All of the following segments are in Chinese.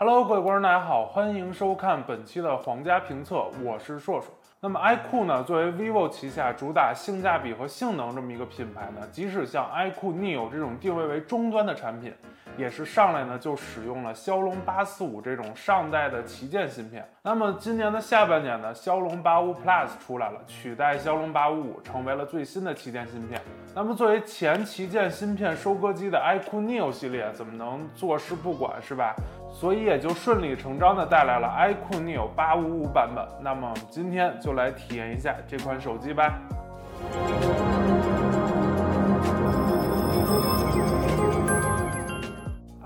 Hello，各位观众，大家好，欢迎收看本期的皇家评测，我是硕硕。那么 iQOO 呢，作为 vivo 旗下主打性价比和性能这么一个品牌呢，即使像 iQOO Neo 这种定位为中端的产品。也是上来呢就使用了骁龙八四五这种上代的旗舰芯片。那么今年的下半年呢，骁龙八五 Plus 出来了，取代骁龙八五五成为了最新的旗舰芯片。那么作为前旗舰芯片收割机的 iQOO Neo 系列，怎么能坐视不管是吧？所以也就顺理成章的带来了 iQOO Neo 八五五版本。那么今天就来体验一下这款手机吧。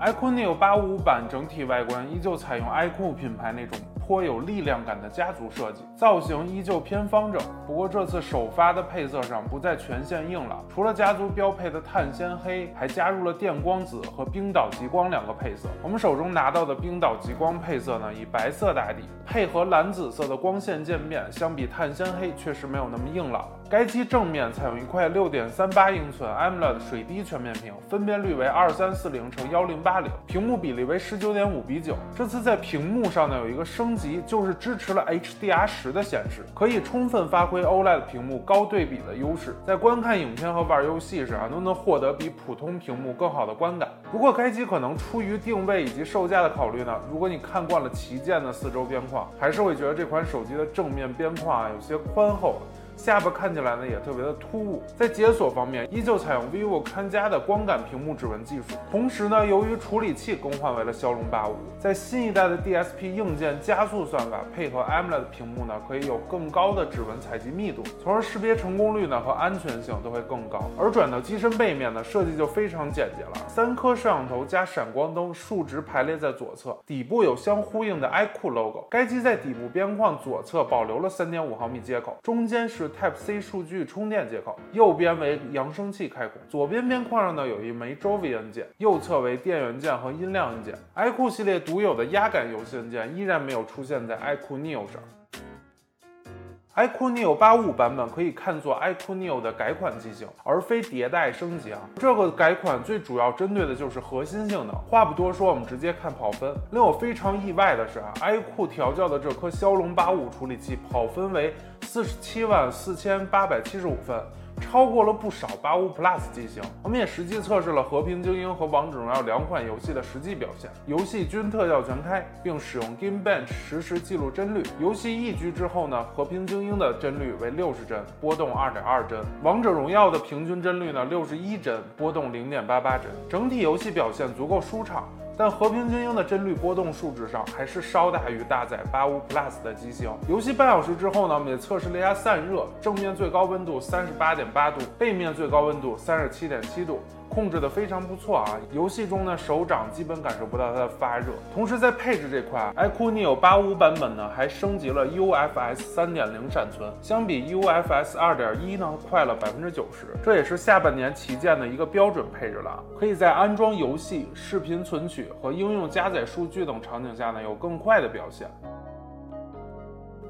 iQOO Neo 855版整体外观依旧采用 iQOO 品牌那种颇有力量感的家族设计，造型依旧偏方正。不过这次首发的配色上不再全线硬朗，除了家族标配的碳纤黑，还加入了电光紫和冰岛极光两个配色。我们手中拿到的冰岛极光配色呢，以白色打底，配合蓝紫色的光线渐变，相比碳纤黑确实没有那么硬朗。该机正面采用一块六点三八英寸 AMOLED 水滴全面屏，分辨率为二三四零乘幺零八零，屏幕比例为十九点五比九。这次在屏幕上呢有一个升升级，就是支持了 HDR 十的显示，可以充分发挥 OLED 屏幕高对比的优势，在观看影片和玩游戏时啊都能获得比普通屏幕更好的观感。不过该机可能出于定位以及售价的考虑呢，如果你看惯了旗舰的四周边框，还是会觉得这款手机的正面边框啊有些宽厚了。下巴看起来呢也特别的突兀，在解锁方面依旧采用 vivo 看家的光感屏幕指纹技术，同时呢，由于处理器更换为了骁龙八五，在新一代的 DSP 硬件加速算法配合 AMOLED 屏幕呢，可以有更高的指纹采集密度，从而识别成功率呢和安全性都会更高。而转到机身背面呢，设计就非常简洁了，三颗摄像头加闪光灯竖直排列在左侧，底部有相呼应的 iQOO logo。该机在底部边框左侧保留了三点五毫米接口，中间是。是 Type C 数据充电接口，右边为扬声器开孔，左边边框上呢有一枚 Jovi 按键，右侧为电源键和音量按键。iQOO 系列独有的压感游戏按键依然没有出现在 iQOO Neo 上。iQOO Neo 855版本可以看作 iQOO Neo 的改款机型，而非迭代升级啊。这个改款最主要针对的就是核心性能。话不多说，我们直接看跑分。令我非常意外的是啊，iQOO 调教的这颗骁龙855处理器跑分为四十七万四千八百七十五分。超过了不少八五 Plus 机型，我们也实际测试了《和平精英》和《王者荣耀》两款游戏的实际表现，游戏均特效全开，并使用 Game Bench 实时记录帧率。游戏一局之后呢，《和平精英》的帧率为六十帧，波动二点二帧；《王者荣耀》的平均帧率呢六十一帧，波动零点八八帧。整体游戏表现足够舒畅。但和平精英的帧率波动数值上还是稍大于搭载八五 Plus 的机型。游戏半小时之后呢，我们也测试了一下散热，正面最高温度三十八点八度，背面最高温度三十七点七度。控制的非常不错啊！游戏中呢，手掌基本感受不到它的发热。同时在配置这块，iQOO Neo 85版本呢还升级了 UFS 3.0闪存，相比 UFS 2.1呢快了百分之九十。这也是下半年旗舰的一个标准配置了，可以在安装游戏、视频存取和应用加载数据等场景下呢有更快的表现。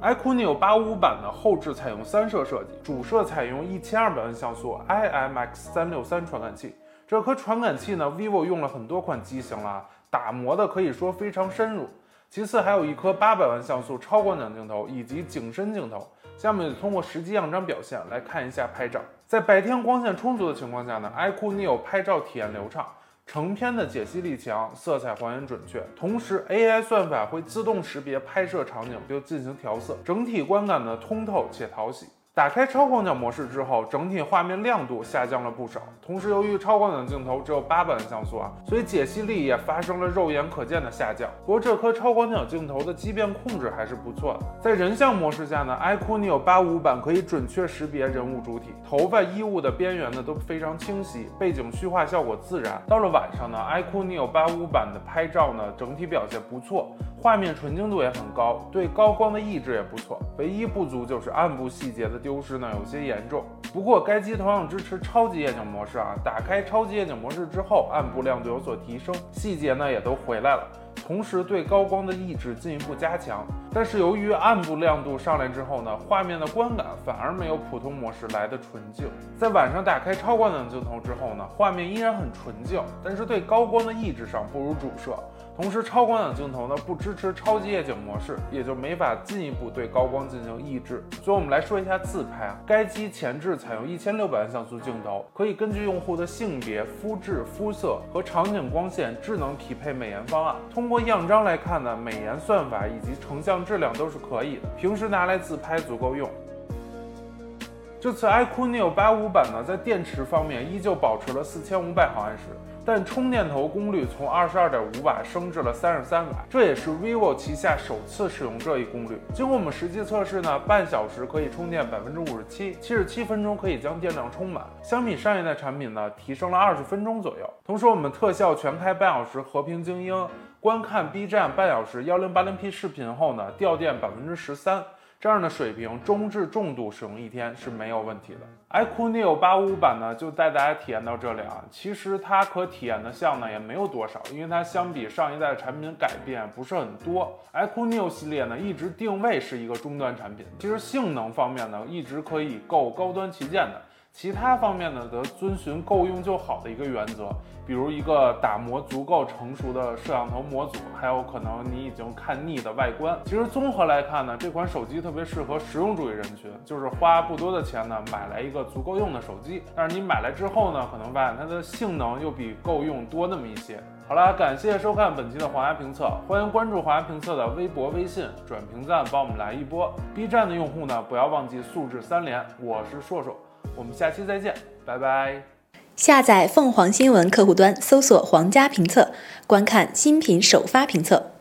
iQOO Neo 855版的后置采用三摄设计，主摄采用一千二百万像素 IMX363 传感器。这颗传感器呢，vivo 用了很多款机型了，打磨的可以说非常深入。其次还有一颗八百万像素超广角镜头以及景深镜头。下面通过实际样张表现来看一下拍照。在白天光线充足的情况下呢，iQOO Neo 拍照体验流畅，成片的解析力强，色彩还原准确。同时 AI 算法会自动识别拍摄场景并进行调色，整体观感呢通透且讨喜。打开超广角模式之后，整体画面亮度下降了不少。同时，由于超广角镜头只有八百万像素啊，所以解析力也发生了肉眼可见的下降。不过，这颗超广角镜头的畸变控制还是不错的。在人像模式下呢，iQOO Neo 85版可以准确识别人物主体、头发、衣物的边缘呢都非常清晰，背景虚化效果自然。到了晚上呢，iQOO Neo 85版的拍照呢整体表现不错。画面纯净度也很高，对高光的抑制也不错。唯一不足就是暗部细节的丢失呢，有些严重。不过该机同样支持超级夜景模式啊，打开超级夜景模式之后，暗部亮度有所提升，细节呢也都回来了。同时对高光的抑制进一步加强。但是由于暗部亮度上来之后呢，画面的观感反而没有普通模式来的纯净。在晚上打开超广角镜头之后呢，画面依然很纯净，但是对高光的抑制上不如主摄。同时，超广角镜头呢不支持超级夜景模式，也就没法进一步对高光进行抑制。所以，我们来说一下自拍啊。该机前置采用一千六百万像素镜头，可以根据用户的性别、肤质、肤色和场景光线智能匹配美颜方案。通过样张来看呢，美颜算法以及成像质量都是可以的，平时拿来自拍足够用。这次 iQOO Neo 八五版呢，在电池方面依旧保持了四千五百毫安时，但充电头功率从二十二点五瓦升至了三十三瓦，这也是 vivo 旗下首次使用这一功率。经过我们实际测试呢，半小时可以充电百分之五十七，七十七分钟可以将电量充满，相比上一代产品呢，提升了二十分钟左右。同时，我们特效全开半小时和平精英，观看 B 站半小时幺零八零 P 视频后呢，掉电百分之十三。这样的水平，中至重度使用一天是没有问题的。iQOO Neo 八五版呢，就带大家体验到这里啊。其实它可体验的项呢也没有多少，因为它相比上一代的产品改变不是很多。iQOO Neo 系列呢一直定位是一个中端产品，其实性能方面呢一直可以够高端旗舰的。其他方面呢，则遵循够用就好的一个原则，比如一个打磨足够成熟的摄像头模组，还有可能你已经看腻的外观。其实综合来看呢，这款手机特别适合实用主义人群，就是花不多的钱呢，买来一个足够用的手机。但是你买来之后呢，可能发现它的性能又比够用多那么一些。好了，感谢收看本期的皇家评测，欢迎关注皇家评测的微博、微信，转评赞帮我们来一波。B 站的用户呢，不要忘记素质三连。我是硕硕。我们下期再见，拜拜。下载凤凰新闻客户端，搜索“皇家评测”，观看新品首发评测。